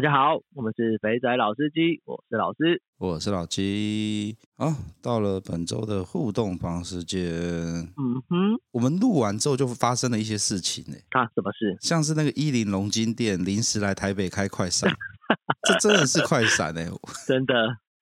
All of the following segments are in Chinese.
大家好，我们是肥仔老司机，我是老师，我是老鸡。好，到了本周的互动房时间。嗯哼，我们录完之后就发生了一些事情呢。啊，什么事？像是那个伊林龙金店临时来台北开快闪，这真的是快闪呢。真的，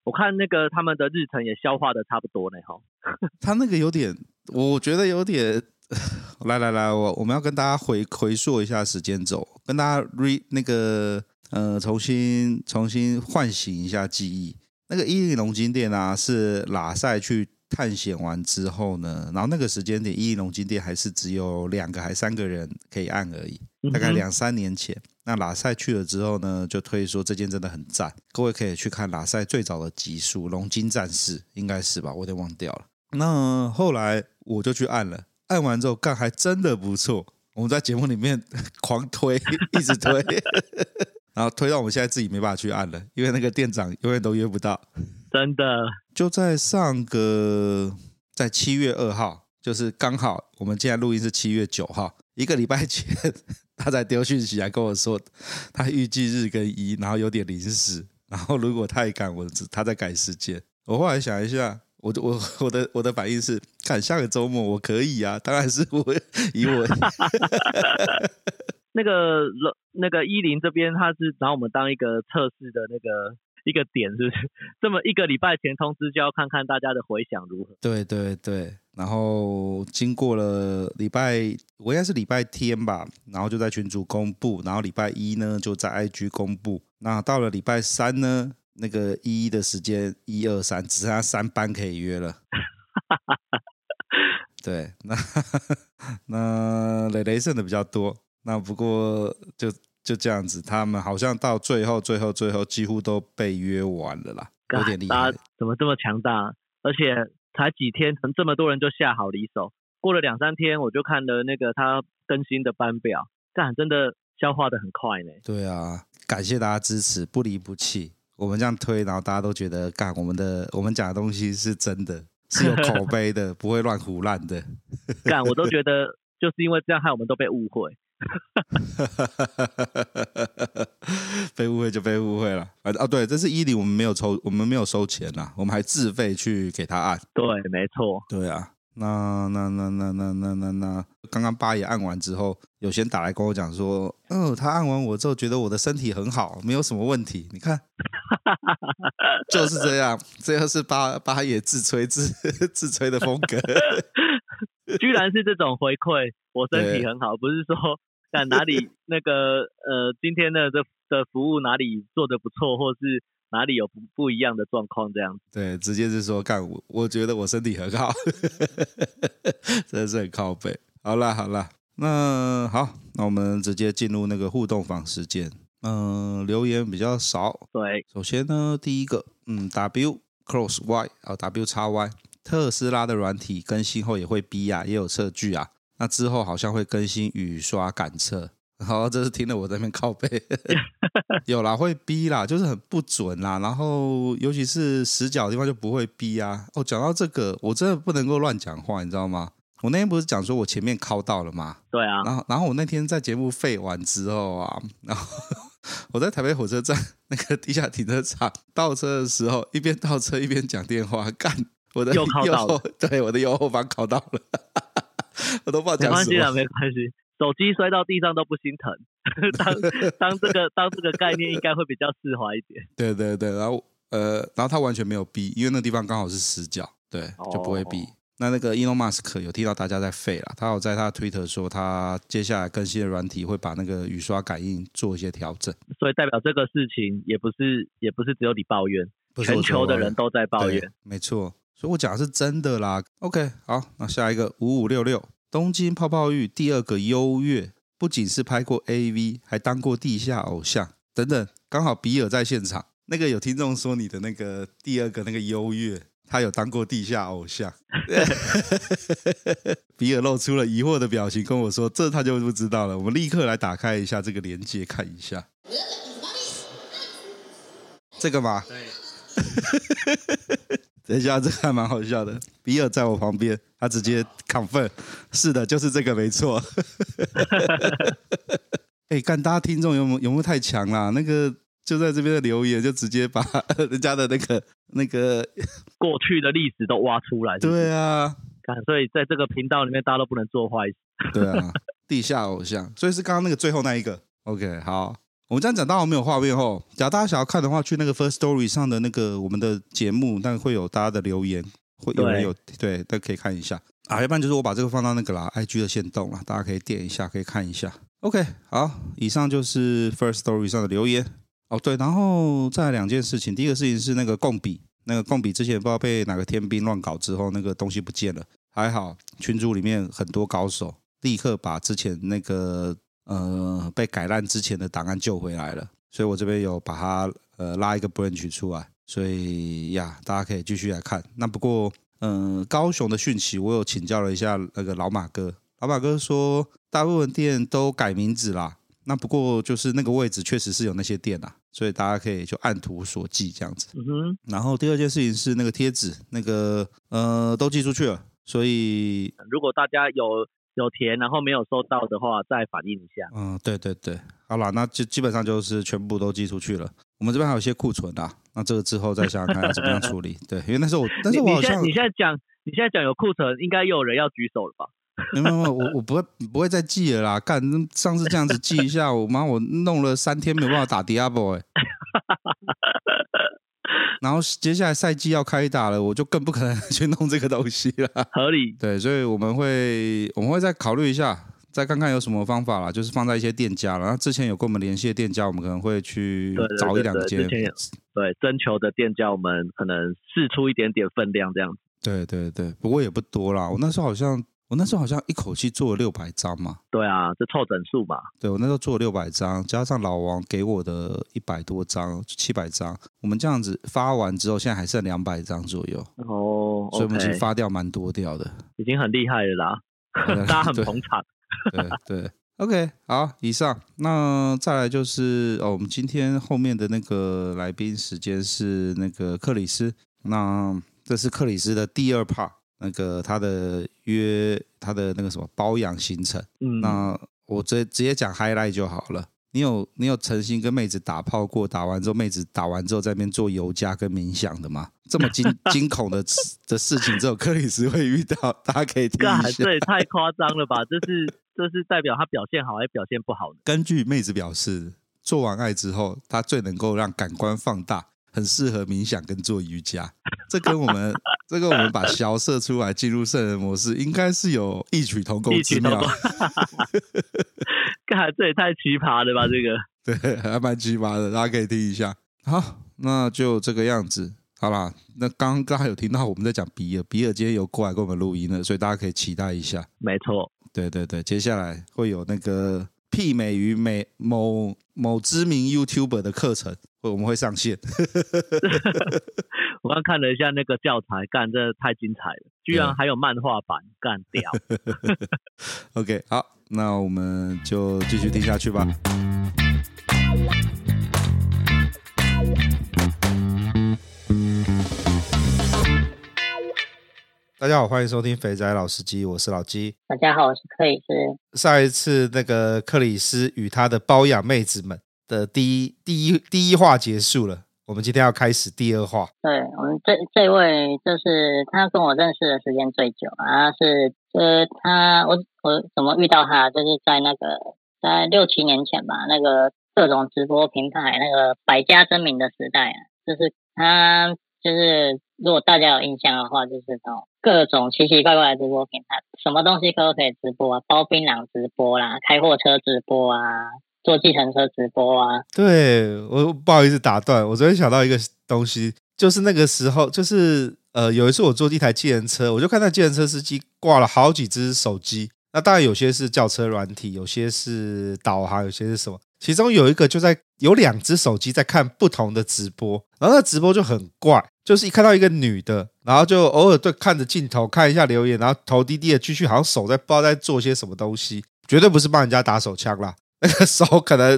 我看那个他们的日程也消化的差不多呢。哈，他那个有点，我觉得有点。来来来，我我们要跟大家回回溯一下时间轴，跟大家 re 那个。呃，重新重新唤醒一下记忆。那个伊利龙金店啊，是拉塞去探险完之后呢，然后那个时间点，伊利龙金店还是只有两个还三个人可以按而已。大概两三年前，那拉塞去了之后呢，就推说这间真的很赞，各位可以去看拉塞最早的集数《龙金战士》，应该是吧？我有点忘掉了。那后来我就去按了，按完之后干还真的不错。我们在节目里面 狂推，一直推。然后推到我们现在自己没办法去按了，因为那个店长永远都约不到。真的，就在上个在七月二号，就是刚好我们现在录音是七月九号，一个礼拜前，他才丢讯息来跟我说，他预计日跟一，然后有点临时，然后如果太赶，我他在改时间。我后来想一下，我我我的我的反应是，看下个周末我可以啊，当然是我以我。那个那个伊林这边，他是拿我们当一个测试的那个一个点，是不是？这么一个礼拜前通知，就要看看大家的回响如何。对对对，然后经过了礼拜，我应该是礼拜天吧，然后就在群组公布，然后礼拜一呢就在 IG 公布。那到了礼拜三呢，那个一一的时间一二三，只剩下三班可以约了。对，那 那雷雷剩的比较多。那不过就就这样子，他们好像到最后、最后、最后几乎都被约完了啦，有点厉害。怎么这么强大？而且才几天，这么多人就下好离手。过了两三天，我就看了那个他更新的班表，干真的消化的很快呢。对啊，感谢大家支持，不离不弃。我们这样推，然后大家都觉得干我们的，我们讲的东西是真的，是有口 碑的，不会乱胡烂的。干，我都觉得 就是因为这样，害我们都被误会。被误会就被误会了，啊哦，对，这是伊犁，我们没有抽，我们没有收钱呐，我们还自费去给他按。对，没错。对啊，那那那那那那那那，刚刚八爷按完之后，有先打来跟我讲说，嗯，他按完我之后觉得我的身体很好，没有什么问题。你看，就是这样，这又是八八爷自吹自 自吹的风格。居然是这种回馈，我身体很好，不是说。看哪里那个呃，今天的这的服务哪里做的不错，或是哪里有不不一样的状况这样子？对，直接是说干我，我觉得我身体很好，真的是很靠背。好啦好啦，那好，那我们直接进入那个互动房时间。嗯、呃，留言比较少。对，首先呢，第一个，嗯，W Cross Y 啊，W 叉 Y，特斯拉的软体更新后也会逼啊，也有测距啊。那之后好像会更新雨刷感测，好，这是听了我在那边靠背，有啦，会逼啦，就是很不准啦，然后尤其是死角的地方就不会逼啊。哦，讲到这个，我真的不能够乱讲话，你知道吗？我那天不是讲说我前面靠到了吗？对啊。然后，然后我那天在节目废完之后啊，然后 我在台北火车站那个地下停车场倒车的时候，一边倒车一边讲电话，干我的右后，对，我的右后方靠到了。我都不知道讲什么。没关系啊，没关系。手机摔到地上都不心疼。当 当这个当这个概念应该会比较释怀一点。对对对，然后呃，然后他完全没有逼，因为那地方刚好是死角，对，就不会逼。哦、那那个 Elon Musk 有听到大家在废了，他有在他的 Twitter 说，他接下来更新的软体会把那个雨刷感应做一些调整。所以代表这个事情也不是也不是只有你抱怨，全球的人都在抱怨。没错。所以我讲的是真的啦。OK，好，那下一个五五六六，东京泡泡浴第二个优越，不仅是拍过 AV，还当过地下偶像等等。刚好比尔在现场，那个有听众说你的那个第二个那个优越，他有当过地下偶像。比尔露出了疑惑的表情，跟我说：“这他就不知道了。”我们立刻来打开一下这个链接，看一下。这个吗？对。等一下，这个还蛮好笑的。比尔在我旁边，他直接 confirm，是的，就是这个，没错。哎、欸，看大家听众有没有有没有太强啦？那个就在这边的留言，就直接把人家的那个那个 过去的历史都挖出来是是？对啊，所以在这个频道里面，大家都不能做坏事。对啊，地下偶像，所以是刚刚那个最后那一个。OK，好。我们这样讲，当然没有画面哦，假如大家想要看的话，去那个 First Story 上的那个我们的节目，那会有大家的留言，会有人有对，大家可以看一下啊。要不然就是我把这个放到那个啦，IG 的线动啦，大家可以点一下，可以看一下。OK，好，以上就是 First Story 上的留言哦。对，然后再来两件事情，第一个事情是那个贡笔，那个贡笔之前不知道被哪个天兵乱搞之后，那个东西不见了，还好群组里面很多高手立刻把之前那个。呃，被改烂之前的档案救回来了，所以我这边有把它呃拉一个 branch 出来，所以呀，大家可以继续来看。那不过，嗯、呃，高雄的讯息我有请教了一下那个老马哥，老马哥说大部分店都改名字啦。那不过就是那个位置确实是有那些店啦，所以大家可以就按图索骥这样子。嗯哼。然后第二件事情是那个贴纸，那个呃都寄出去了，所以如果大家有。有填，然后没有收到的话，再反映一下。嗯，对对对，好了，那就基本上就是全部都寄出去了。我们这边还有一些库存啊，那这个之后再想想看要怎么样处理。对，因为那时候我，但是我好像你现在讲，你现在讲有库存，应该又有人要举手了吧？没有没有，我我不会不会再寄了啦。干，上次这样子寄一下，我妈我弄了三天没有办法打 Diablo 哎。然后接下来赛季要开打了，我就更不可能 去弄这个东西了。合理。对，所以我们会我们会再考虑一下，再看看有什么方法啦，就是放在一些店家了。然后之前有跟我们联系的店家，我们可能会去找一两间。对，征求的店家，我们可能试出一点点分量这样子。对对对，不过也不多啦。我那时候好像。我那时候好像一口气做了六百张嘛，对啊，这凑整数嘛。对，我那时候做了六百张，加上老王给我的一百多张，七百张，我们这样子发完之后，现在还剩两百张左右。哦所以我们其实发掉蛮多掉的，已经很厉害了啦，大家很捧场。对对，OK，好，以上，那再来就是哦，我们今天后面的那个来宾时间是那个克里斯，那这是克里斯的第二 part。那个他的约他的那个什么包养行程，嗯，那我直直接讲 highlight 就好了。你有你有诚心跟妹子打炮过？打完之后，妹子打完之后在那边做瑜伽跟冥想的吗？这么惊 惊恐的的事情，只有克里斯会遇到。大家可以听一下，这也太夸张了吧？这是这是代表他表现好还是表现不好？根据妹子表示，做完爱之后，他最能够让感官放大。很适合冥想跟做瑜伽，这跟我们 这个我们把消射出来进入圣人模式，应该是有异曲同工之妙。看这也太奇葩了吧！这个对，还蛮奇葩的，大家可以听一下。好，那就这个样子，好啦。那刚刚还有听到我们在讲比尔，比尔今天有过来跟我们录音了，所以大家可以期待一下。没错，对对对，接下来会有那个媲美于美某某知名 YouTuber 的课程。会，我们会上线。我刚看了一下那个教材，干，这太精彩了，居然还有漫画版，干掉。OK，好，那我们就继续听下去吧。大家好，欢迎收听肥仔老司机，我是老鸡。大家好，我是克里斯。上一次那个克里斯与他的包养妹子们。的第一第一第一话结束了，我们今天要开始第二话。对，我们这这位就是他跟我认识的时间最久啊，是呃他我我怎么遇到他，就是在那个在六七年前吧，那个各种直播平台那个百家争鸣的时代啊，就是他就是如果大家有印象的话，就是那种各种奇奇怪怪的直播平台，什么东西都可以直播啊，包槟榔直播啦，开货车直播啊。坐计程车直播啊！对，我不好意思打断，我昨天想到一个东西，就是那个时候，就是呃，有一次我坐一台计程车，我就看到计程车司机挂了好几只手机，那当然有些是轿车软体，有些是导航，有些是什么，其中有一个就在有两只手机在看不同的直播，然后那直播就很怪，就是一看到一个女的。然后就偶尔对看着镜头看一下留言，然后头低低的继续，好像手在不知道在做些什么东西，绝对不是帮人家打手枪啦。那个手可能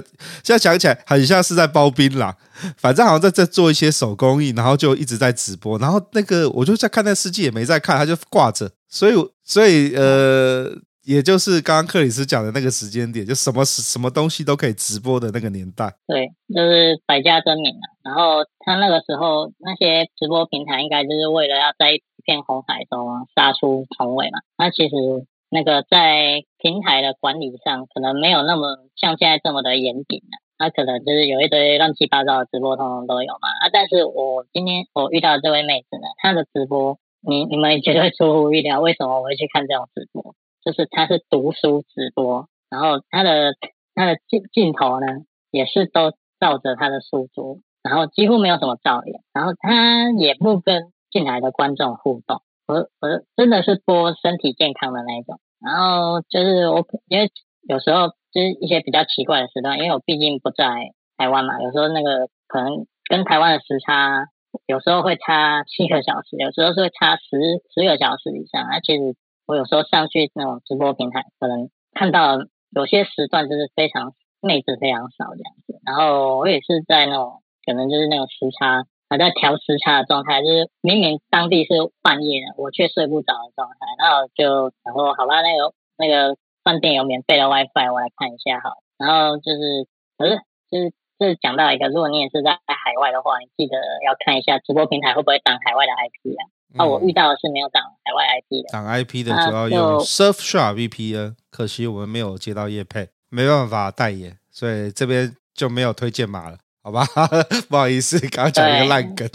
现在想起来很像是在包槟榔，反正好像在在做一些手工艺，然后就一直在直播。然后那个我就在看那司机也没在看，他就挂着。所以所以呃，也就是刚刚克里斯讲的那个时间点，就什么什么东西都可以直播的那个年代。对，就是百家争鸣啊。然后他那个时候那些直播平台应该就是为了要在一片红海中杀出重围嘛。那其实。那个在平台的管理上，可能没有那么像现在这么的严谨了。他可能就是有一堆乱七八糟的直播，通通都有嘛。啊，但是我今天我遇到这位妹子呢，她的直播，你你们绝对出乎意料。为什么我会去看这种直播？就是他是读书直播，然后他的他的镜镜头呢，也是都照着他的书桌，然后几乎没有什么照脸，然后他也不跟进来的观众互动。我我真的是播身体健康的那一种，然后就是我因为有时候就是一些比较奇怪的时段，因为我毕竟不在台湾嘛，有时候那个可能跟台湾的时差有时候会差七个小时，有时候是会差十十个小时以上。而其实我有时候上去那种直播平台，可能看到有些时段就是非常妹子非常少这样子，然后我也是在那种可能就是那种时差。还在调时差的状态，就是明明当地是半夜的，我却睡不着的状态。然后就然后好吧，那个那个饭店有免费的 WiFi，我来看一下好。然后就是，可是就是就是讲到一个，如果你也是在海外的话，你记得要看一下直播平台会不会挡海外的 IP 啊。那、嗯、我遇到的是没有挡海外 IP 的，挡 IP 的主要有 Surfshark VPN，可惜我们没有接到叶配，没办法代言，所以这边就没有推荐码了。好吧，不好意思，刚刚讲一个烂梗。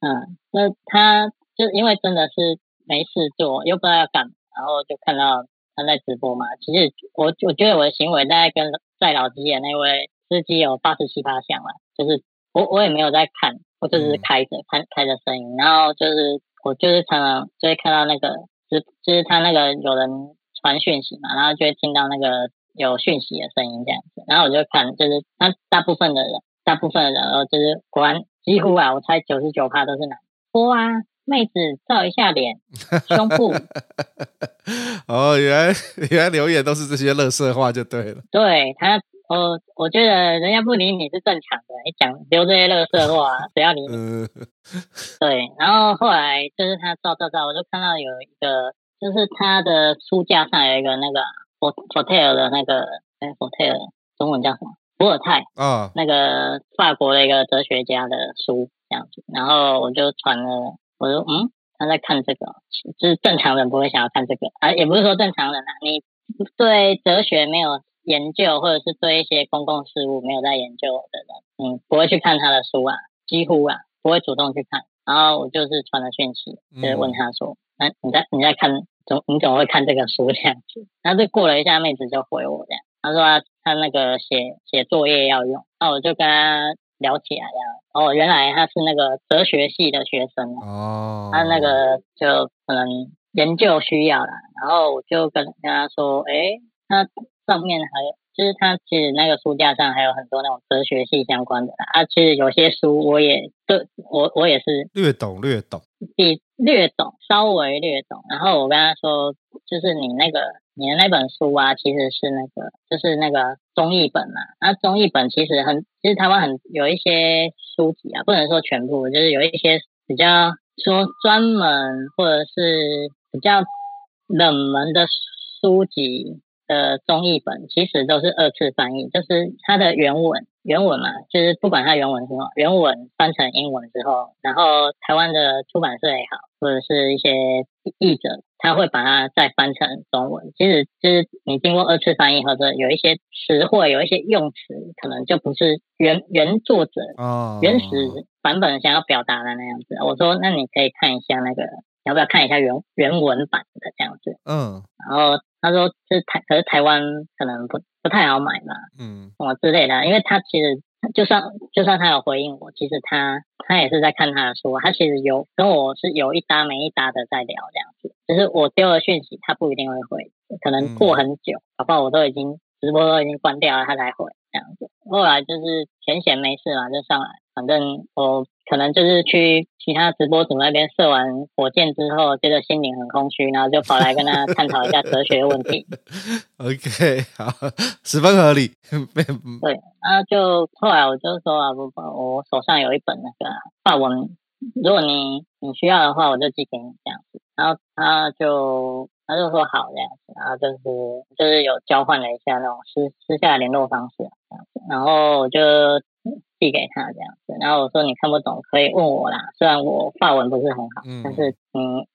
嗯，那他就因为真的是没事做，又不知道要干嘛，然后就看到他在直播嘛。其实我我觉得我的行为大概跟在老机的那位司机有八十七八像了，就是我我也没有在看，我就是开着看开着声音，然后就是我就是常常就会看到那个，就就是他那个有人传讯息嘛，然后就会听到那个。有讯息的声音这样子，然后我就看，就是那大部分的人，大部分的人，哦，就是果然几乎啊，我猜九十九趴都是男。哇，妹子照一下脸，胸部。哦，原来原来留言都是这些乐色话就对了。对他，我我觉得人家不理你是正常的，你讲留这些垃圾话，谁要理你？对，然后后来就是他照照照，我就看到有一个，就是他的书架上有一个那个。佛佛泰尔的那个，哎，佛泰尔中文叫什么？伏尔泰啊，那个法国的一个哲学家的书这样子。然后我就传了，我说嗯，他在看这个，就是正常人不会想要看这个啊，也不是说正常人啊，你对哲学没有研究，或者是对一些公共事务没有在研究的人，嗯，不会去看他的书啊，几乎啊不会主动去看。然后我就是传了讯息，就是问他说，那、嗯、你在你在看？总你怎么会看这个书这样子？然后就过了一下，妹子就回我这样，她说她她那个写写作业要用，那我就跟他聊起来了。哦，原来他是那个哲学系的学生哦，他那个就可能研究需要啦。然后我就跟跟他说，哎，她上面还有，就是它其实那个书架上还有很多那种哲学系相关的啊。其实有些书我也对我我也是略懂略懂。比略懂，稍微略懂。然后我跟他说，就是你那个你的那本书啊，其实是那个就是那个综艺本嘛。那综艺本其实很，其实台湾很有一些书籍啊，不能说全部，就是有一些比较说专门或者是比较冷门的书籍的中译本，其实都是二次翻译，就是它的原文。原文嘛，就是不管它原文是什么，原文翻成英文之后，然后台湾的出版社也好，或者是一些译者，他会把它再翻成中文。其实就是你经过二次翻译，或者有一些词汇、有一些用词，可能就不是原原作者原始版本想要表达的那样子。我说，那你可以看一下那个，要不要看一下原原文版的这样子？嗯，然后他说是台，可是台湾可能不。不太好买嘛，嗯，什么之类的，因为他其实就算就算他有回应我，其实他他也是在看他的书，他其实有跟我是有一搭没一搭的在聊这样子，只是我丢了讯息，他不一定会回，可能过很久，好不好？我都已经直播都已经关掉了，他才回这样子。后来就是闲闲没事嘛，就上来，反正我可能就是去其他直播组那边射完火箭之后，觉得心灵很空虚，然后就跑来跟他探讨一下哲学问题。OK，好，十分合理。对，然后就后来我就说啊，不不，我手上有一本那个法文，如果你你需要的话，我就寄给你这样子。然后他就。他就说好这样子，然后就是就是有交换了一下那种私私下联络方式这样子，然后我就递给他这样子，然后我说你看不懂可以问我啦，虽然我发文不是很好，嗯、但是嗯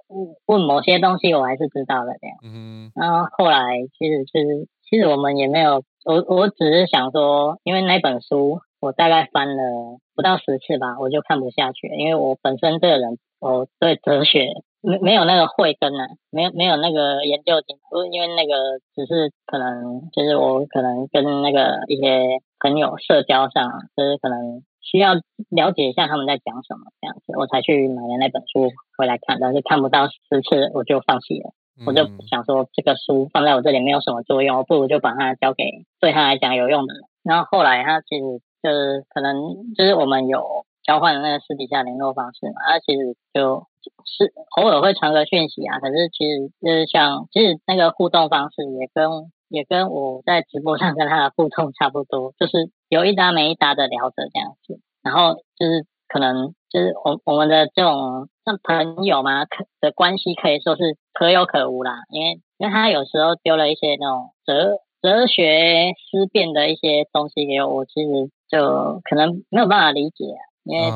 问某些东西我还是知道的这样。嗯，然后后来其实就是其实我们也没有，我我只是想说，因为那本书我大概翻了不到十次吧，我就看不下去，因为我本身这个人我对哲学。没没有那个慧根呢，没有没有那个研究精神，因为那个只是可能就是我可能跟那个一些朋友社交上，就是可能需要了解一下他们在讲什么这样子，我才去买了那本书回来看，但是看不到十次我就放弃了，我就想说这个书放在我这里没有什么作用，我不如就把它交给对他来讲有用的人。然后后来他其实就是可能就是我们有交换的那个私底下联络方式嘛，他其实就。是偶尔会传个讯息啊，可是其实就是像，其实那个互动方式也跟也跟我在直播上跟他的互动差不多，就是有一搭没一搭的聊着这样子，然后就是可能就是我我们的这种像朋友嘛，可的关系可以说是可有可无啦，因为因为他有时候丢了一些那种哲哲学思辨的一些东西给我，我其实就可能没有办法理解啊。因为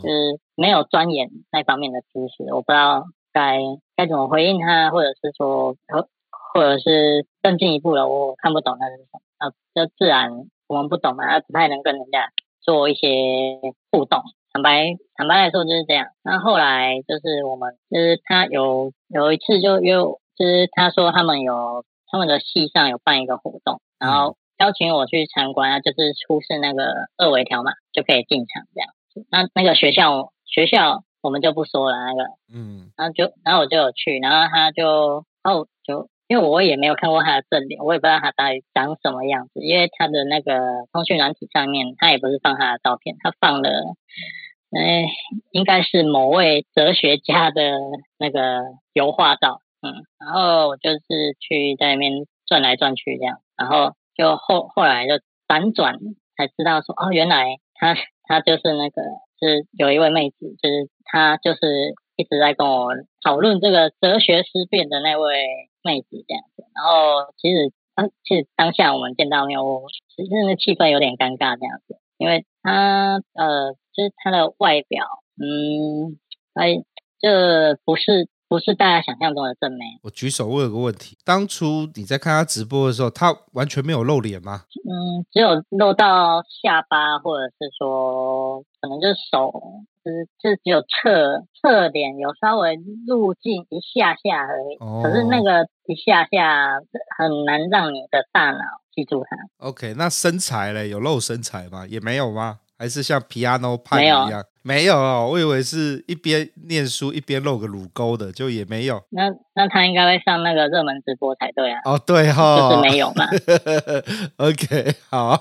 就是没有钻研那方面的知识，我不知道该该怎么回应他，或者是说，或者是更进一步的，我看不懂那是什么，啊，就自然我们不懂嘛，不太能跟人家做一些互动。坦白坦白来说就是这样。那后来就是我们就是他有有一次就又就是他说他们有他们的系上有办一个活动，然后邀请我去参观啊，就是出示那个二维条码就可以进场这样。那那个学校学校我们就不说了，那个，嗯，然后就然后我就有去，然后他就哦就因为我也没有看过他的正脸，我也不知道他到底长什么样子，因为他的那个通讯软体上面他也不是放他的照片，他放了，哎，应该是某位哲学家的那个油画照，嗯，然后我就是去在那边转来转去这样，然后就后后来就辗转才知道说哦，原来他。他就是那个，是有一位妹子，就是他就是一直在跟我讨论这个哲学思辨的那位妹子这样子。然后其实当其实当下我们见到面，我其实那气氛有点尴尬这样子，因为他呃，就是他的外表，嗯，哎，这不是。不是大家想象中的正妹。我举手问个问题：当初你在看他直播的时候，他完全没有露脸吗？嗯，只有露到下巴，或者是说，可能就是手，就是就只有侧侧脸有稍微入镜一下下而已。哦。可是那个一下下很难让你的大脑记住它。OK，那身材嘞？有露身材吗？也没有吗？还是像 Piano 派一样？没有哦，我以为是一边念书一边露个乳沟的，就也没有。那那他应该会上那个热门直播才对啊。哦，对哈、哦，就是没有嘛。OK，好，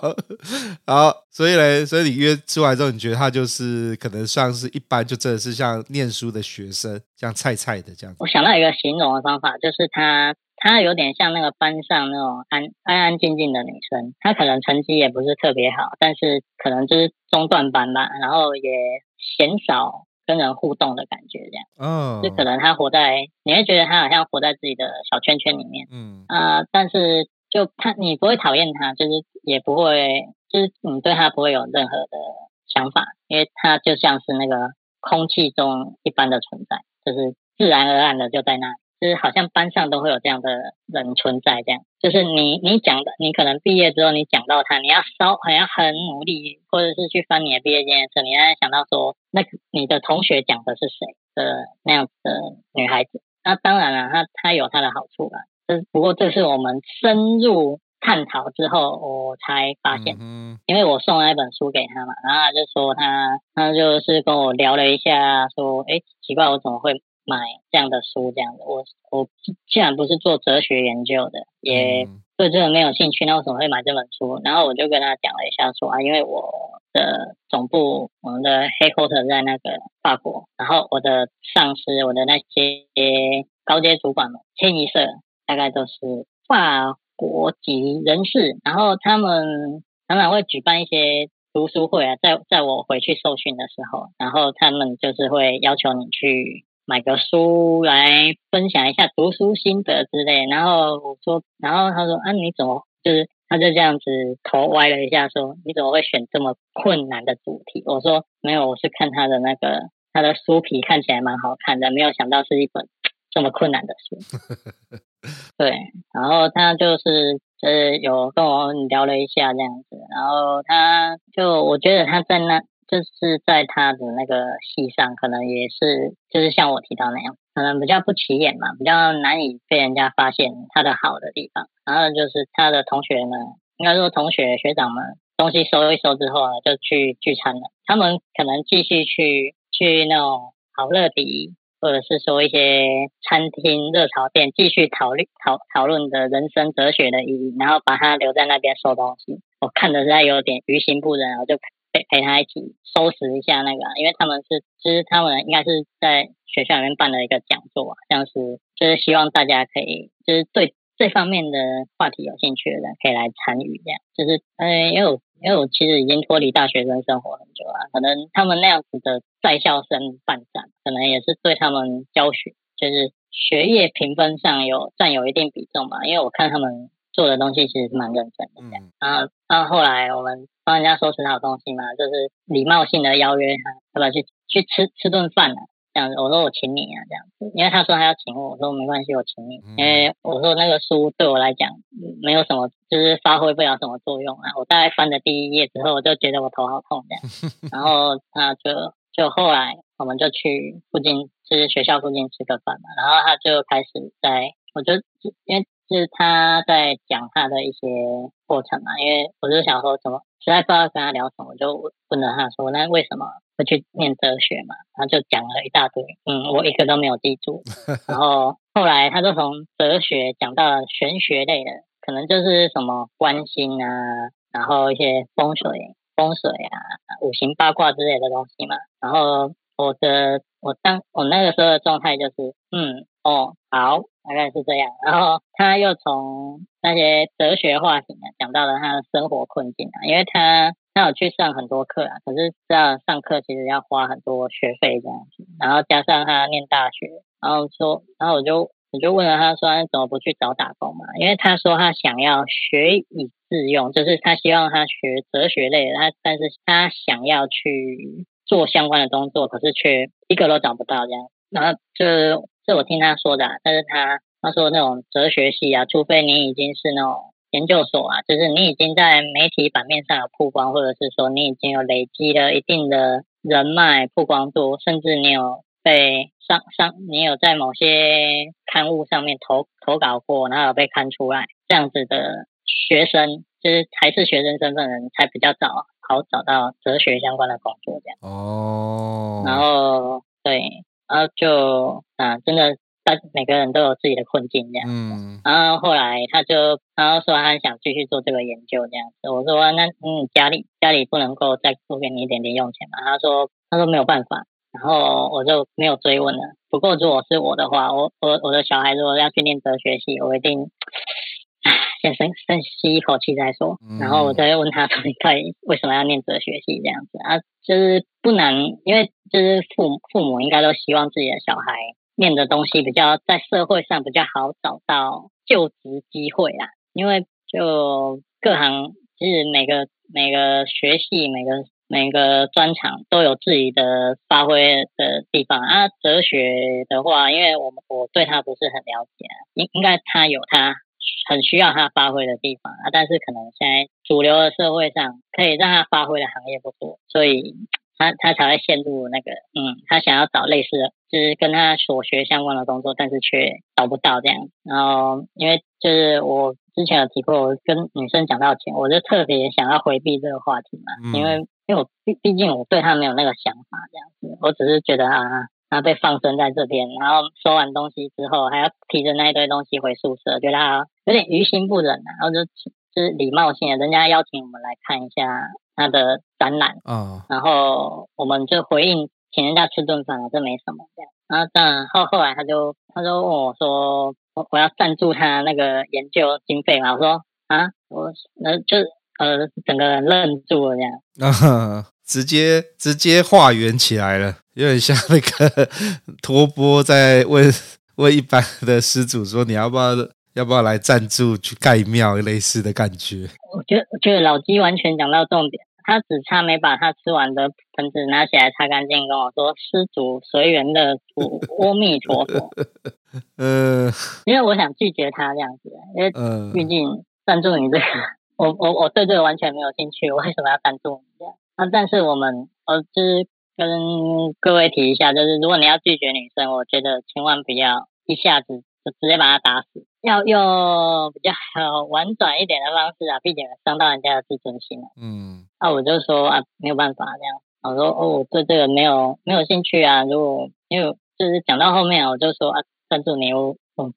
好，所以嘞，所以你约出来之后，你觉得他就是可能算是一般，就真的是像念书的学生，像菜菜的这样子。我想到一个形容的方法，就是他他有点像那个班上那种安安安静静的女生，她可能成绩也不是特别好，但是可能就是中段班吧，然后也。鲜少跟人互动的感觉，这样，嗯，oh. 就可能他活在，你会觉得他好像活在自己的小圈圈里面，嗯，啊，但是就他，你不会讨厌他，就是也不会，就是你对他不会有任何的想法，因为他就像是那个空气中一般的存在，就是自然而然的就在那里。就是好像班上都会有这样的人存在，这样就是你你讲的，你可能毕业之后你讲到他，你要稍好像很努力，或者是去翻你的毕业纪念册，你才想到说，那你的同学讲的是谁的那样子的女孩子。那当然了，她她有她的好处了，这不过这是我们深入探讨之后我才发现，因为我送了一本书给她嘛，然后她就说她她就是跟我聊了一下，说，哎，奇怪，我怎么会？买这样的书，这样的。我我既然不是做哲学研究的，也对这个没有兴趣，那为什么会买这本书？然后我就跟她讲了一下，说啊，因为我的总部，我们的 headquarter 在那个法国，然后我的上司，我的那些高阶主管们，清一色大概都是法国籍人士，然后他们常常会举办一些。读书会啊，在在我回去受训的时候，然后他们就是会要求你去买个书来分享一下读书心得之类。然后我说，然后他说啊，你怎么就是他就这样子头歪了一下，说你怎么会选这么困难的主题？我说没有，我是看他的那个他的书皮看起来蛮好看的，没有想到是一本这么困难的书。对，然后他就是。就是有跟我聊了一下这样子，然后他就我觉得他在那就是在他的那个系上，可能也是就是像我提到那样，可能比较不起眼嘛，比较难以被人家发现他的好的地方。然后就是他的同学们，应该说同学学长们东西收一收之后啊，就去聚餐了。他们可能继续去去那种好乐迪。或者是说一些餐厅热炒店继续讨论讨讨论的人生哲学的意义，然后把他留在那边收东西，我看的实在有点于心不忍，我就陪陪他一起收拾一下那个，因为他们是其实他们应该是在学校里面办了一个讲座，像是就是希望大家可以就是对这方面的话题有兴趣的人可以来参与，这样就是嗯，因为我。因为我其实已经脱离大学生生活很久了，可能他们那样子的在校生办展，可能也是对他们教学，就是学业评分上有占有一定比重嘛。因为我看他们做的东西其实是蛮认真的，这样。然后，然后后来我们帮人家收拾好东西嘛，就是礼貌性的邀约他，要不要去去吃吃顿饭呢？这样子，我说我请你啊，这样子，因为他说他要请我，我说没关系，我请你，因为我说那个书对我来讲没有什么，就是发挥不了什么作用啊。我大概翻了第一页之后，我就觉得我头好痛这样，然后他就就后来我们就去附近，就是学校附近吃个饭嘛，然后他就开始在，我就因为就是他在讲他的一些过程嘛，因为我就想说怎么。实在不知道跟他聊什么，我就问了他说：“那为什么会去念哲学嘛？”他就讲了一大堆，嗯，我一个都没有记住。然后后来他就从哲学讲到了玄学类的，可能就是什么观心啊，然后一些风水、风水啊、五行八卦之类的东西嘛。然后我的我当我那个时候的状态就是，嗯，哦，好。大概是这样，然后他又从那些哲学话题呢讲到了他的生活困境啊，因为他他有去上很多课啊，可是这样上课其实要花很多学费这样子，然后加上他念大学，然后说，然后我就我就问了他说，怎么不去找打工嘛？因为他说他想要学以致用，就是他希望他学哲学类的，他但是他想要去做相关的工作，可是却一个都找不到这样，然后就。是我听他说的，但是他他说那种哲学系啊，除非你已经是那种研究所啊，就是你已经在媒体版面上有曝光，或者是说你已经有累积了一定的人脉曝光度，甚至你有被上上，你有在某些刊物上面投投稿过，然后有被刊出来，这样子的学生，就是还是学生身份的人，才比较早好找到哲学相关的工作这样。哦。然后对。然后就啊，真的，他每个人都有自己的困境这样。嗯。然后后来他就，然后说他想继续做这个研究这样子。我说那嗯，家里家里不能够再多给你一点点用钱嘛？他说他说没有办法。然后我就没有追问了。不过如果是我的话，我我我的小孩如果要去念哲学系，我一定。先深深吸一口气再说，然后我再问他说：“你到底为什么要念哲学系这样子啊？”就是不难，因为就是父母父母应该都希望自己的小孩念的东西比较在社会上比较好找到就职机会啦。因为就各行其实每个每个学系每个每个专长都有自己的发挥的地方啊。哲学的话，因为我我对他不是很了解，应应该他有他。很需要他发挥的地方啊，但是可能现在主流的社会上可以让他发挥的行业不多，所以 他他才会陷入那个嗯，他想要找类似的，就是跟他所学相关的工作，但是却找不到这样。然后因为就是我之前有提过，我跟女生讲到钱，我就特别想要回避这个话题嘛，因为因为我毕毕竟我对他没有那个想法这样子，我只是觉得啊。他被放生在这边，然后收完东西之后还要提着那一堆东西回宿舍，觉得他有点于心不忍啊，然后就就是礼貌性的，人家邀请我们来看一下他的展览啊，然后我们就回应请人家吃顿饭啊，这没什么这样。然后但后后来他就他就问我说，我我要赞助他那个研究经费嘛，我说啊，我那就呃整个人愣住了这样，啊，直接直接化缘起来了。有点像那个托钵在问 问一般的施主说，你要不要要不要来赞助去盖庙类似的感觉。我觉得我觉得老鸡完全讲到重点，他只差没把他吃完的盆子拿起来擦干净，跟我说施主随缘乐助，阿弥陀佛。呃，因为我想拒绝他这样子，因为毕竟赞助你这个，我我我对这个完全没有兴趣，我为什么要赞助你这样？啊，但是我们呃就是。跟各位提一下，就是如果你要拒绝女生，我觉得千万不要一下子就直接把她打死，要用比较婉转一点的方式啊，避免伤到人家的自尊心了。嗯，那、啊、我就说啊，没有办法这样。我说哦，我对这个没有没有兴趣啊。如果因为就是讲到后面，我就说啊，赞助你，我我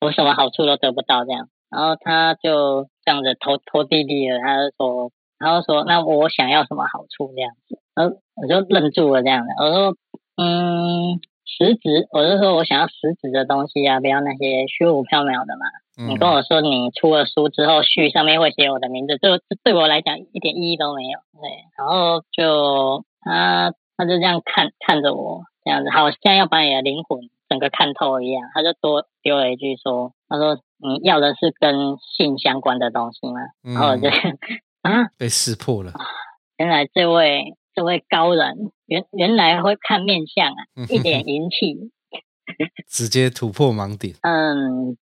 我什么好处都得不到这样。然后他就这样子拖拖地地的，他就说，然后说那我想要什么好处这样子。然后我就愣住了，这样的。我说，嗯，实质，我就说我想要实质的东西啊，不要那些虚无缥缈的嘛。嗯、你跟我说你出了书之后，序上面会写我的名字，这对我来讲一点意义都没有。对，然后就他他就这样看看着我，这样子，好像要把你的灵魂整个看透一样。他就多丢了一句说，他说你要的是跟性相关的东西吗？然后我就、嗯、啊，被识破了。原来这位。这位高人原原来会看面相啊，一点灵气，直接突破盲点。嗯，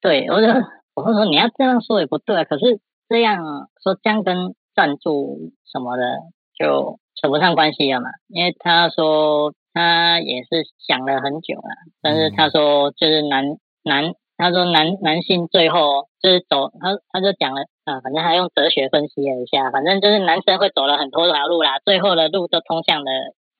对，我就我就说你要这样说也不对，啊可是这样说这样跟赞助什么的就扯不上关系了嘛。因为他说他也是想了很久了，但是他说就是男男。他说男男性最后就是走，他他就讲了啊，反正他用哲学分析了一下，反正就是男生会走了很多条路啦，最后的路都通向了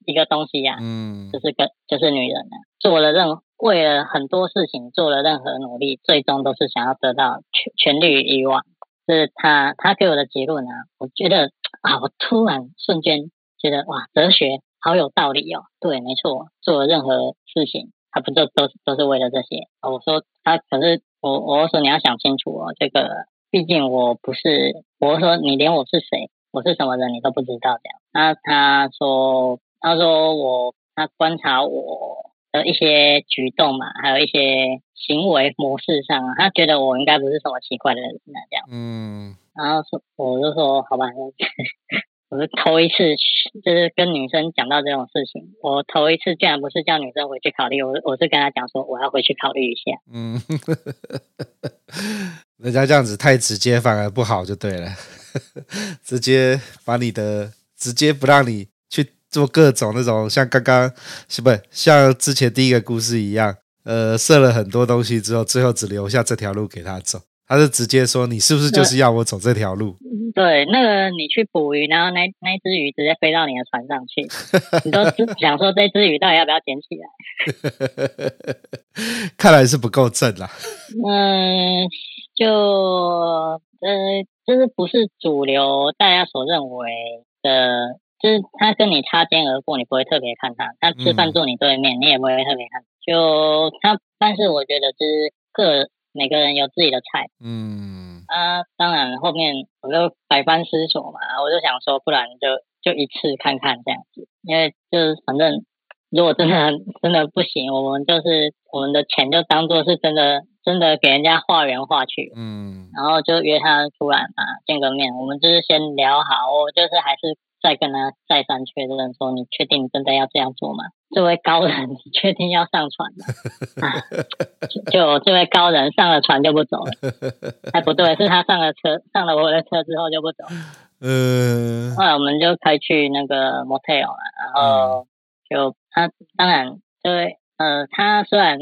一个东西呀，嗯，就是个就是女人啊，做了任为了很多事情做了任何努力，最终都是想要得到全全力与欲望，这是他他给我的结论啊，我觉得啊，我突然瞬间觉得哇，哲学好有道理哦，对，没错，做了任何事情。他不就都都是为了这些？我说他可是我我说你要想清楚哦，这个毕竟我不是，我说你连我是谁，我是什么人你都不知道这样。那他说他说我他观察我的一些举动嘛，还有一些行为模式上，他觉得我应该不是什么奇怪的人那这样。嗯，然后说我就说好吧。我是头一次，就是跟女生讲到这种事情。我头一次竟然不是叫女生回去考虑，我我是跟她讲说我要回去考虑一下。嗯，人家这样子太直接，反而不好，就对了。直接把你的，直接不让你去做各种那种像刚刚是不是像之前第一个故事一样，呃，设了很多东西之后，最后只留下这条路给他走。他是直接说你是不是就是要我走这条路？对，那个你去捕鱼，然后那那只鱼直接飞到你的船上去，你都想说这只鱼到底要不要捡起来？看来是不够正啦。嗯，就呃，就是不是主流大家所认为的，就是他跟你擦肩而过，你不会特别看他；他吃饭坐你对面，嗯、你也不会特别看。就他，但是我觉得就是个每个人有自己的菜。嗯。啊，当然，后面我就百般思索嘛，我就想说，不然就就一次看看这样子，因为就是反正如果真的真的不行，我们就是我们的钱就当做是真的真的给人家化缘化去，嗯，然后就约他出来嘛，见个面，我们就是先聊好，我就是还是再跟他再三确认说，你确定真的要这样做吗？这位高人，你确定要上船吗？啊，就这位高人上了船就不走了。哎，不对，是他上了车，上了我的车之后就不走。嗯。后来我们就开去那个 motel 了，然后就他当然，因为呃，他虽然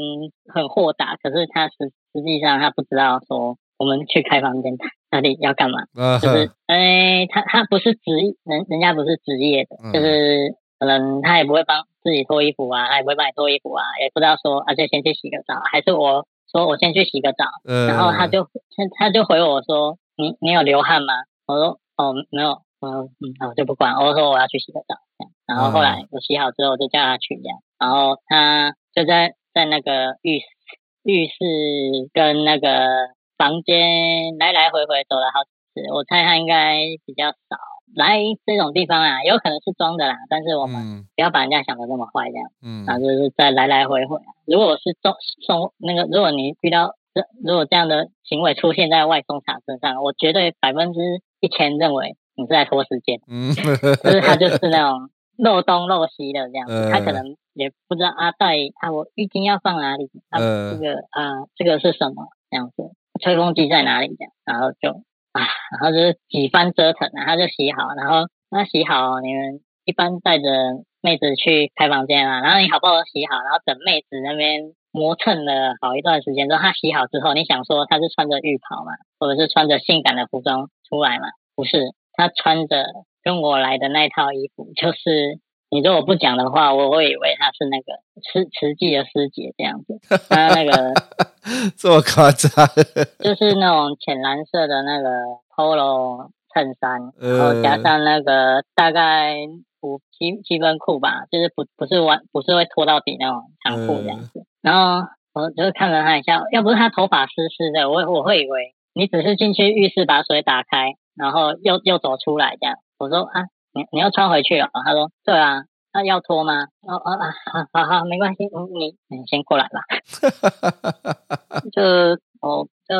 很豁达，可是他实实际上他不知道说我们去开房间到底要干嘛。就是，哎，他他不是职人，人家不是职业的，就是。可能他也不会帮自己脱衣服啊，他也不会帮你脱衣服啊，也不知道说，而、啊、且先去洗个澡，还是我说我先去洗个澡，呃、然后他就他就回我说，你你有流汗吗？我说哦没有，嗯嗯，我就不管，我说我要去洗个澡，这样，然后后来我洗好之后就叫他去这样，然后他就在在那个浴室浴室跟那个房间来来回回走了好几次，我猜他应该比较少。来这种地方啊，有可能是装的啦，但是我们不要把人家想的那么坏，这样，嗯，然后就是再来来回回。如果是送送那个，如果你遇到这如果这样的行为出现在外送茶身上，我绝对百分之一千认为你是在拖时间，嗯，就是他就是那种漏东漏西的这样子，他可能也不知道啊，到底啊我浴巾要放哪里啊，这个啊这个是什么这样子，吹风机在哪里这样，然后就。啊，然后就是几番折腾，然后就洗好，然后那洗好，你们一般带着妹子去开房间啊，然后你好不容易洗好，然后等妹子那边磨蹭了好一段时间之后，她洗好之后，你想说她是穿着浴袍嘛，或者是穿着性感的服装出来嘛？不是，她穿着跟我来的那套衣服，就是。你如果不讲的话，我会以为他是那个慈慈济的师姐这样子。他那个 这么夸张，就是那种浅蓝色的那个 polo 衬衫，然后加上那个大概五七七分裤吧，就是不不是完不是会拖到底那种长裤这样子。然后我就看了他一下，要不是他头发湿湿的，我我会以为你只是进去浴室把水打开，然后又又走出来这样。我说啊。你你要穿回去了？他说对啊，那要脱吗？哦哦啊，好好好，没关系，你你先过来吧。就我就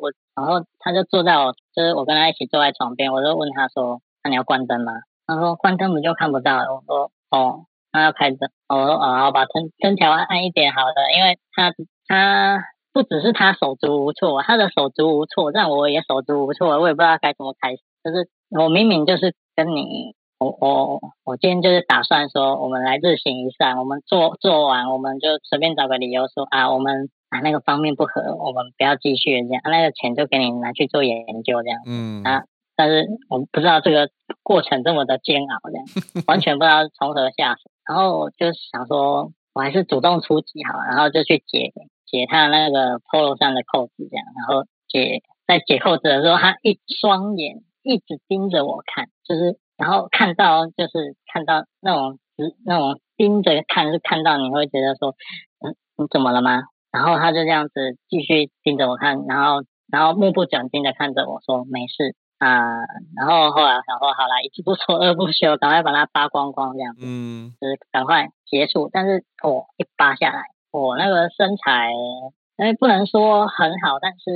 我，然后他就坐在我，就是我跟他一起坐在床边，我就问他说：“那你要关灯吗？”他说：“关灯不就看不到了？”我说：“哦，那要开灯。”我说：“哦，好，把灯灯调暗一点，好的，因为他他不只是他手足无措，他的手足无措，让我也手足无措，我也不知道该怎么开。就是我明明就是。跟你，我我我今天就是打算说，我们来日行一善，我们做做完，我们就随便找个理由说啊，我们啊那个方面不合，我们不要继续这样，啊，那个钱就给你拿去做研究这样，嗯啊，但是我不知道这个过程这么的煎熬这样，完全不知道从何下手，然后我就想说，我还是主动出击好了，然后就去解解他那个 polo 上的扣子这样，然后解在解扣子的时候，他一双眼。一直盯着我看，就是然后看到就是看到那种那种盯着看，是看到你会觉得说，嗯，你怎么了吗？然后他就这样子继续盯着我看，然后然后目不转睛的看着我说没事啊。然后后来想说好了，一不做二不休，赶快把它扒光光这样子，嗯，就是赶快结束。但是我一扒下来，我那个身材，因为不能说很好，但是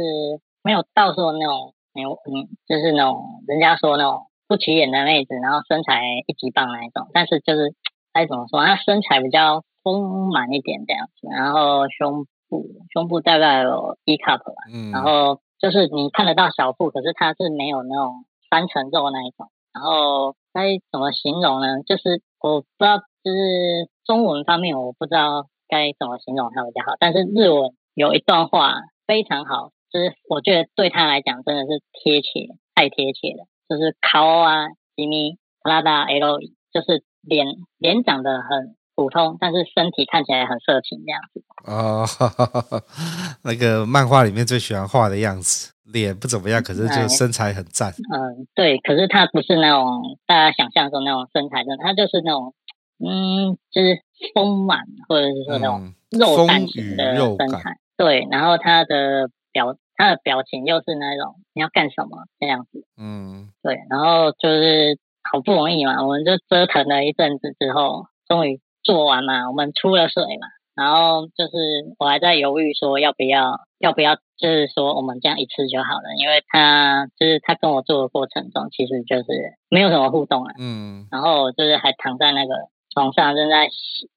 没有到时候那种。你你就是那种人家说那种不起眼的妹子，然后身材一级棒那一种，但是就是该怎么说，她身材比较丰满一点这样子，然后胸部胸部大概有 E cup 吧，嗯，然后就是你看得到小腹，可是它是没有那种三层肉那一种，然后该怎么形容呢？就是我不知道，就是中文方面我不知道该怎么形容它比较好，但是日文有一段话非常好。就是我觉得对他来讲真的是贴切，太贴切了。就是颜は地味、体エロい，就是脸脸长得很普通，但是身体看起来很色情这样子。哦，那个漫画里面最喜欢画的样子，脸不怎么样，可是就身材很赞。嗯，对，可是他不是那种大家想象中那种身材的，他就是那种嗯，就是丰满或者是说那种肉感型的身材。对，然后他的。表他的表情又是那种 你要干什么这样子，嗯，对，然后就是好不容易嘛，我们就折腾了一阵子之后，终于做完嘛，我们出了水嘛，然后就是我还在犹豫说要不要要不要，就是说我们这样一次就好了，因为他就是他跟我做的过程中，其实就是没有什么互动了，嗯，然后就是还躺在那个床上正在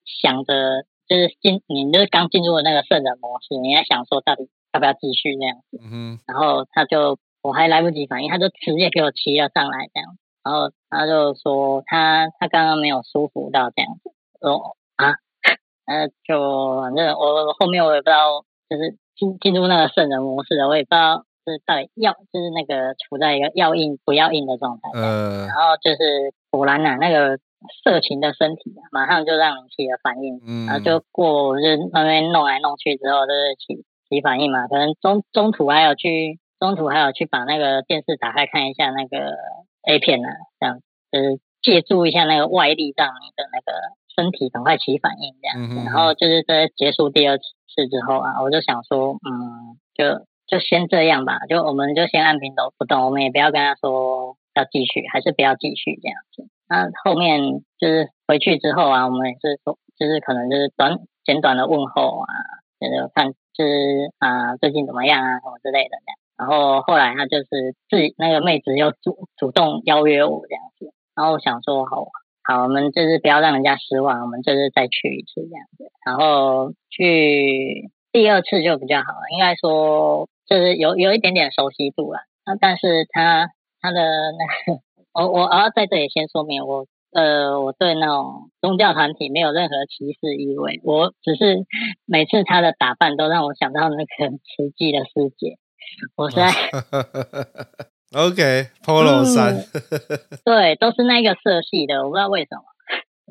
想着，就是进你就是刚进入的那个圣人模式，你在想说到底。要不要继续那样子？嗯，然后他就我还来不及反应，他就直接给我骑了上来这样。然后他就说他他刚刚没有舒服到这样子。说啊，呃，就反正我后面我也不知道，就是进进入那个圣人模式了，我也不知道是到底要就是那个处在一个要硬不要硬的状态。嗯，然后就是果然呐、啊，那个色情的身体啊，马上就让你起了反应，嗯，然后就过就那边弄来弄去之后，就是起起反应嘛。可能中中途还有去中途还有去把那个电视打开看一下那个 A 片呢，这样就是借助一下那个外力，让你的那个身体赶快起反应这样子。然后就是在结束第二次之后啊，我就想说，嗯，就就先这样吧，就我们就先按平头不动，我们也不要跟他说要继续，还是不要继续这样子。那后面就是回去之后啊，我们也是说，就是可能就是短简短的问候啊，就是看就是啊最近怎么样啊什么之类的这样。然后后来他就是自己那个妹子又主主动邀约我这样子，然后我想说好好，我们就是不要让人家失望，我们就是再去一次这样子。然后去第二次就比较好了，应该说就是有有一点点熟悉度了。那但是他他的那个。我我要在这里先说明，我呃我对那种宗教团体没有任何歧视意味，我只是每次他的打扮都让我想到那个 慈济的师姐，我在 OK Polo 衫，对，都是那个色系的，我不知道为什么，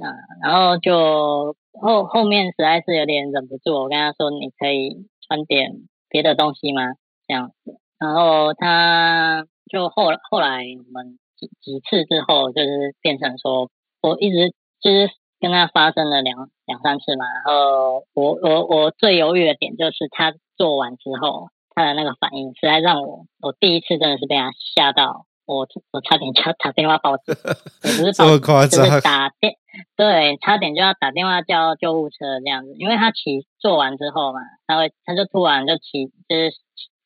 啊，然后就后后面实在是有点忍不住，我跟他说，你可以穿点别的东西吗？这样子，然后他就后后来我们。几几次之后，就是变成说，我一直就是跟他发生了两两三次嘛。然后我我我最犹豫的点就是他做完之后，他的那个反应，实在让我我第一次真的是被他吓到，我我差点就要打电话报警，也不是报警，就是打电对，差点就要打电话叫救护车这样子，因为他骑做完之后嘛，他会他就突然就骑，就是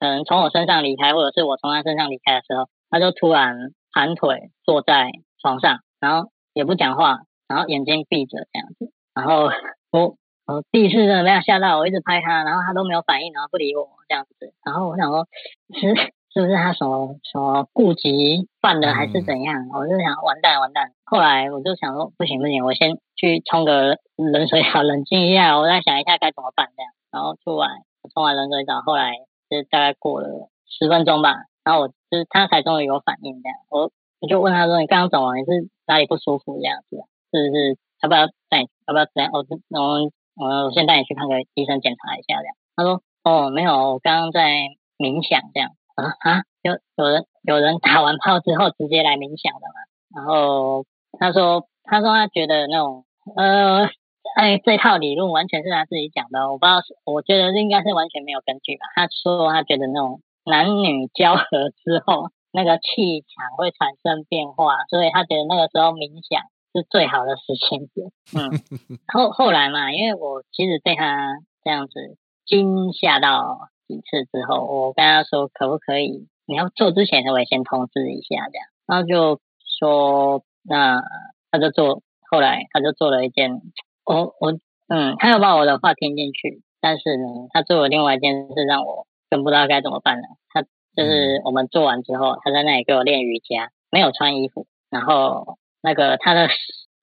可能从我身上离开，或者是我从他身上离开的时候，他就突然。盘腿坐在床上，然后也不讲话，然后眼睛闭着这样子。然后 我我第一次真的被他吓到，我一直拍他，然后他都没有反应，然后不理我这样子。然后我想说，是是不是他什么什么顾及犯了还是怎样？我就想完蛋完蛋。后来我就想说，不行不行，我先去冲个冷水澡，冷静一下，我再想一下该怎么办这样。然后出来冲完冷水澡，后来就大概过了十分钟吧。然后我就是他才终于有反应这样，我我就问他说，你刚刚怎么？你是哪里不舒服这样子？是不是要不要带？要不要这样？我我我我先带你去看个医生检查一下这样。他说哦没有，我刚刚在冥想这样。我说啊，有有人有人打完炮之后直接来冥想的嘛？然后他说他说他觉得那种呃哎这套理论完全是他自己讲的，我不知道，我觉得应该是完全没有根据吧。他说他觉得那种。男女交合之后，那个气场会产生变化，所以他觉得那个时候冥想是最好的时间点。嗯，后后来嘛，因为我其实被他这样子惊吓到几次之后，我跟他说可不可以，你要做之前，我也先通知一下这样，然后就说那他就做，后来他就做了一件，我我嗯，他要把我的话听进去，但是呢，他做了另外一件事让我。真不知道该怎么办了。他就是我们做完之后，他在那里给我练瑜伽，没有穿衣服。然后那个他的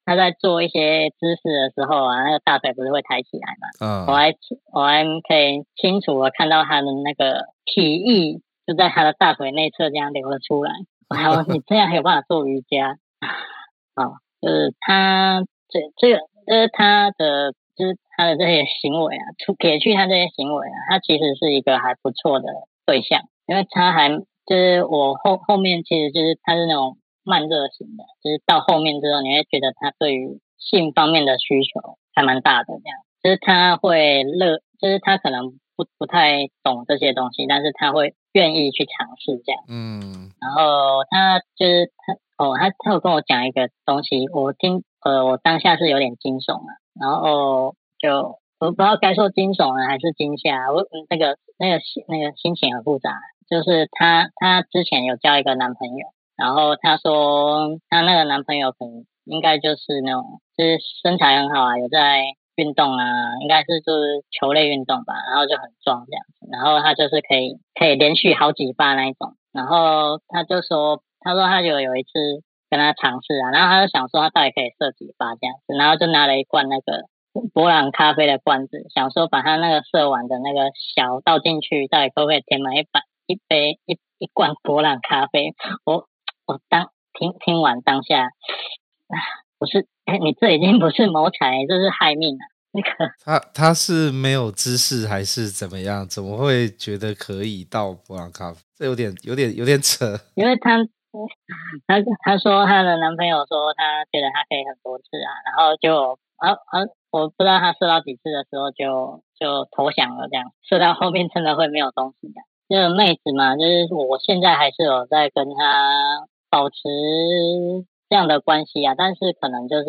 他在做一些姿势的时候啊，那个大腿不是会抬起来嘛？嗯。我还我还可以清楚的看到他的那个体液就在他的大腿内侧这样流了出来。然后你这样还有办法做瑜伽？好，就是他这这个呃他的。就是他的这些行为啊，除撇去他这些行为啊，他其实是一个还不错的对象，因为他还就是我后后面其实就是他是那种慢热型的，就是到后面之后你会觉得他对于性方面的需求还蛮大的这样，就是他会乐，就是他可能不不太懂这些东西，但是他会愿意去尝试这样，嗯，然后他就是他哦，他他有跟我讲一个东西，我听呃我当下是有点惊悚啊。然后就我不知道该说惊悚呢还是惊吓，我那个那个那个心情很复杂。就是她她之前有交一个男朋友，然后她说她那个男朋友可能应该就是那种就是身材很好啊，有在运动啊，应该是就是球类运动吧，然后就很壮这样子，然后他就是可以可以连续好几发那一种，然后他就说他说他有有一次。跟他尝试啊，然后他就想说他到底可以射几发这样子，然后就拿了一罐那个伯朗咖啡的罐子，想说把他那个射完的那个小倒进去，到底可不可以填满一百一杯一一罐伯朗咖啡？我我当听听完当下，啊，不是哎，你这已经不是谋财，这是害命了。那个他他是没有知识还是怎么样？怎么会觉得可以到布朗卡夫？这有点有点有点扯。因为他他他说他的男朋友说他觉得他可以很多次啊，然后就啊啊，我不知道他射到几次的时候就就投降了，这样射到后面真的会没有东西的。这个妹子嘛，就是我现在还是有在跟他保持这样的关系啊，但是可能就是。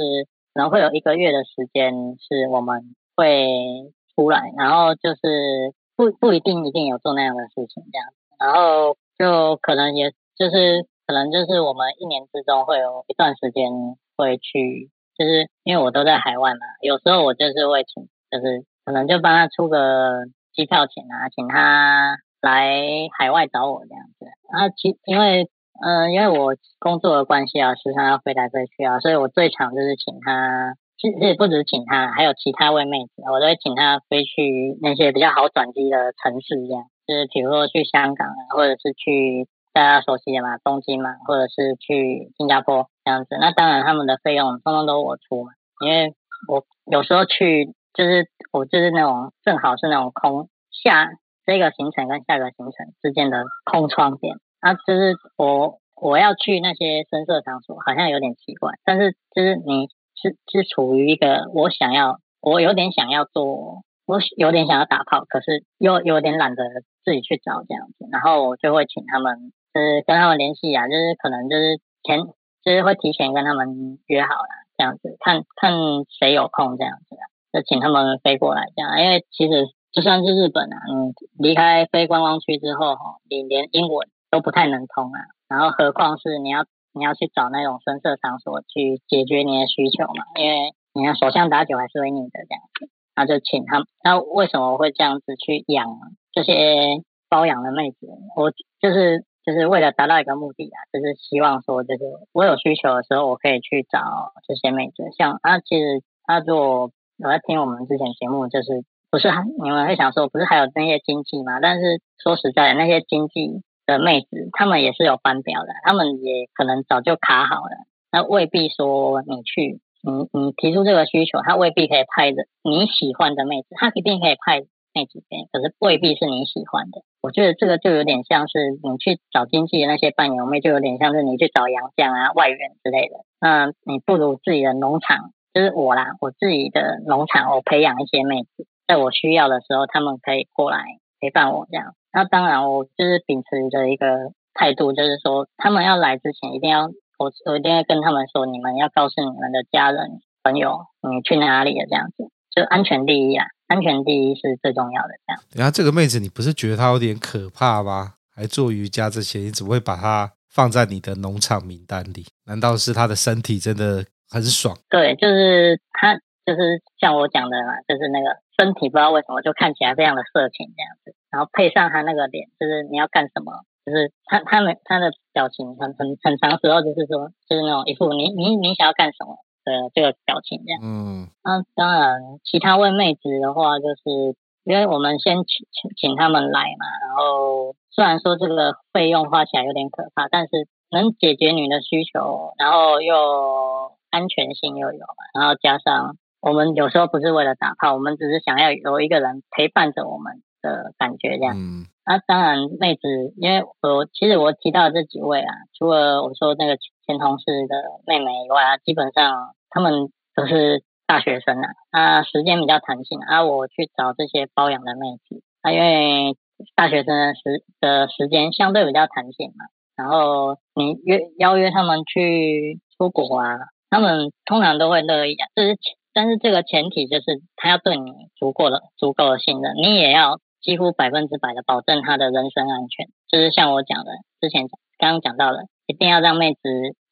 可能会有一个月的时间是我们会出来，然后就是不不一定一定有做那样的事情这样，然后就可能也就是可能就是我们一年之中会有一段时间会去，就是因为我都在海外嘛，有时候我就是会请，就是可能就帮他出个机票钱啊，请他来海外找我这样子，然后其因为。嗯，因为我工作的关系啊，时常要飞来飞去啊，所以我最常就是请他，其实不只是请他，还有其他位妹子，我都会请他飞去那些比较好转机的城市，这样，就是比如说去香港啊，或者是去大家熟悉的嘛，东京嘛，或者是去新加坡这样子。那当然他们的费用通通都我出嘛，因为我有时候去就是我就是那种正好是那种空下这个行程跟下个行程之间的空窗点。啊，就是我我要去那些声色场所，好像有点奇怪。但是就是你是是处于一个我想要，我有点想要做，我有点想要打炮，可是又有点懒得自己去找这样子。然后我就会请他们，就是跟他们联系啊，就是可能就是前，就是会提前跟他们约好了这样子，看看谁有空这样子，就请他们飞过来这样。因为其实就算是日本啊，你离开非观光区之后哈，你连英文。都不太能通啊，然后何况是你要你要去找那种声色场所去解决你的需求嘛？因为你看手枪打久还是会腻的这样子，那就请他们。那为什么我会这样子去养这些包养的妹子？我就是就是为了达到一个目的啊，就是希望说，就是我有需求的时候，我可以去找这些妹子。像啊，其实他如果我在听我们之前节目，就是不是你们会想说，不是还有那些经济吗？但是说实在，那些经济。的妹子，他们也是有班表的，他们也可能早就卡好了。那未必说你去，你你提出这个需求，他未必可以派的你喜欢的妹子，他一定可以派妹子给，可是未必是你喜欢的。我觉得这个就有点像是你去找经纪的那些伴游妹，就有点像是你去找洋将啊、外援之类的。那你不如自己的农场，就是我啦，我自己的农场，我培养一些妹子，在我需要的时候，他们可以过来陪伴我这样。那当然，我就是秉持着一个态度，就是说，他们要来之前，一定要我我一定要跟他们说，你们要告诉你们的家人朋友，你去哪里了，这样子，就安全第一啊，安全第一是最重要的。这样。然后，这个妹子，你不是觉得她有点可怕吗？还做瑜伽这些，你怎么会把她放在你的农场名单里？难道是她的身体真的很爽？对，就是她，就是像我讲的嘛，就是那个身体不知道为什么就看起来非常的色情这样子。然后配上他那个脸，就是你要干什么？就是他他们他的表情很很很长时候，就是说就是那种一副你你你想要干什么的这个表情这样。嗯。那当然，其他位妹子的话，就是因为我们先请请请他们来嘛。然后虽然说这个费用花起来有点可怕，但是能解决你的需求，然后又安全性又有嘛。然后加上我们有时候不是为了打炮，我们只是想要有一个人陪伴着我们。的感觉这样，嗯，那当然妹子，因为我其实我提到的这几位啊，除了我说那个前同事的妹妹以外啊，基本上他们都是大学生啊，啊，时间比较弹性啊，我去找这些包养的妹子，啊，因为大学生的时的时间相对比较弹性嘛，然后你约邀约他们去出国啊，他们通常都会乐意啊，就是但是这个前提就是他要对你足够的足够的信任，你也要。几乎百分之百的保证他的人身安全，就是像我讲的，之前刚刚讲到的，一定要让妹子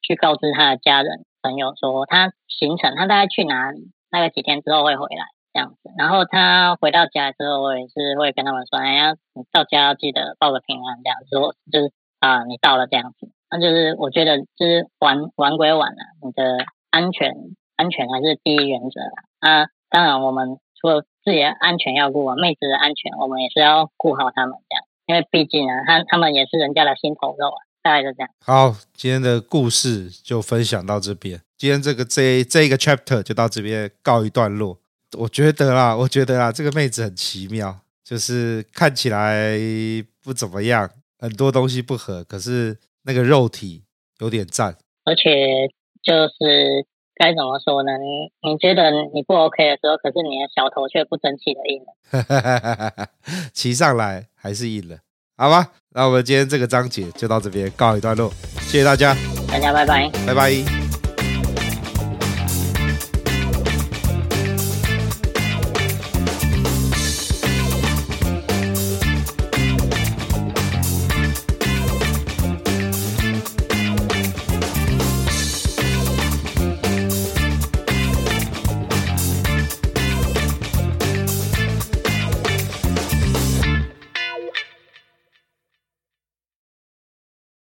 去告知他的家人朋友说他行程，他大概去哪里，大概几天之后会回来这样子。然后他回到家之后，我也是会跟他们说，哎呀，你到家要记得报个平安这样子，说就是啊，你到了这样子。那就是我觉得就是玩玩归玩了，你的安全安全还是第一原则啊。当然我们除了自己的安全要顾啊，妹子的安全我们也是要顾好他们这样，因为毕竟啊，他他们也是人家的心头肉啊，大概就这样。好，今天的故事就分享到这边。今天这个这这一个 chapter 就到这边告一段落。我觉得啦，我觉得啦，这个妹子很奇妙，就是看起来不怎么样，很多东西不合，可是那个肉体有点赞，而且就是该怎么说呢？你你觉得你不 OK 的时候，可是你的小头却不争气的硬了，骑上来还是硬了，好吧？那我们今天这个章节就到这边告一段落，谢谢大家，大家拜拜，拜拜。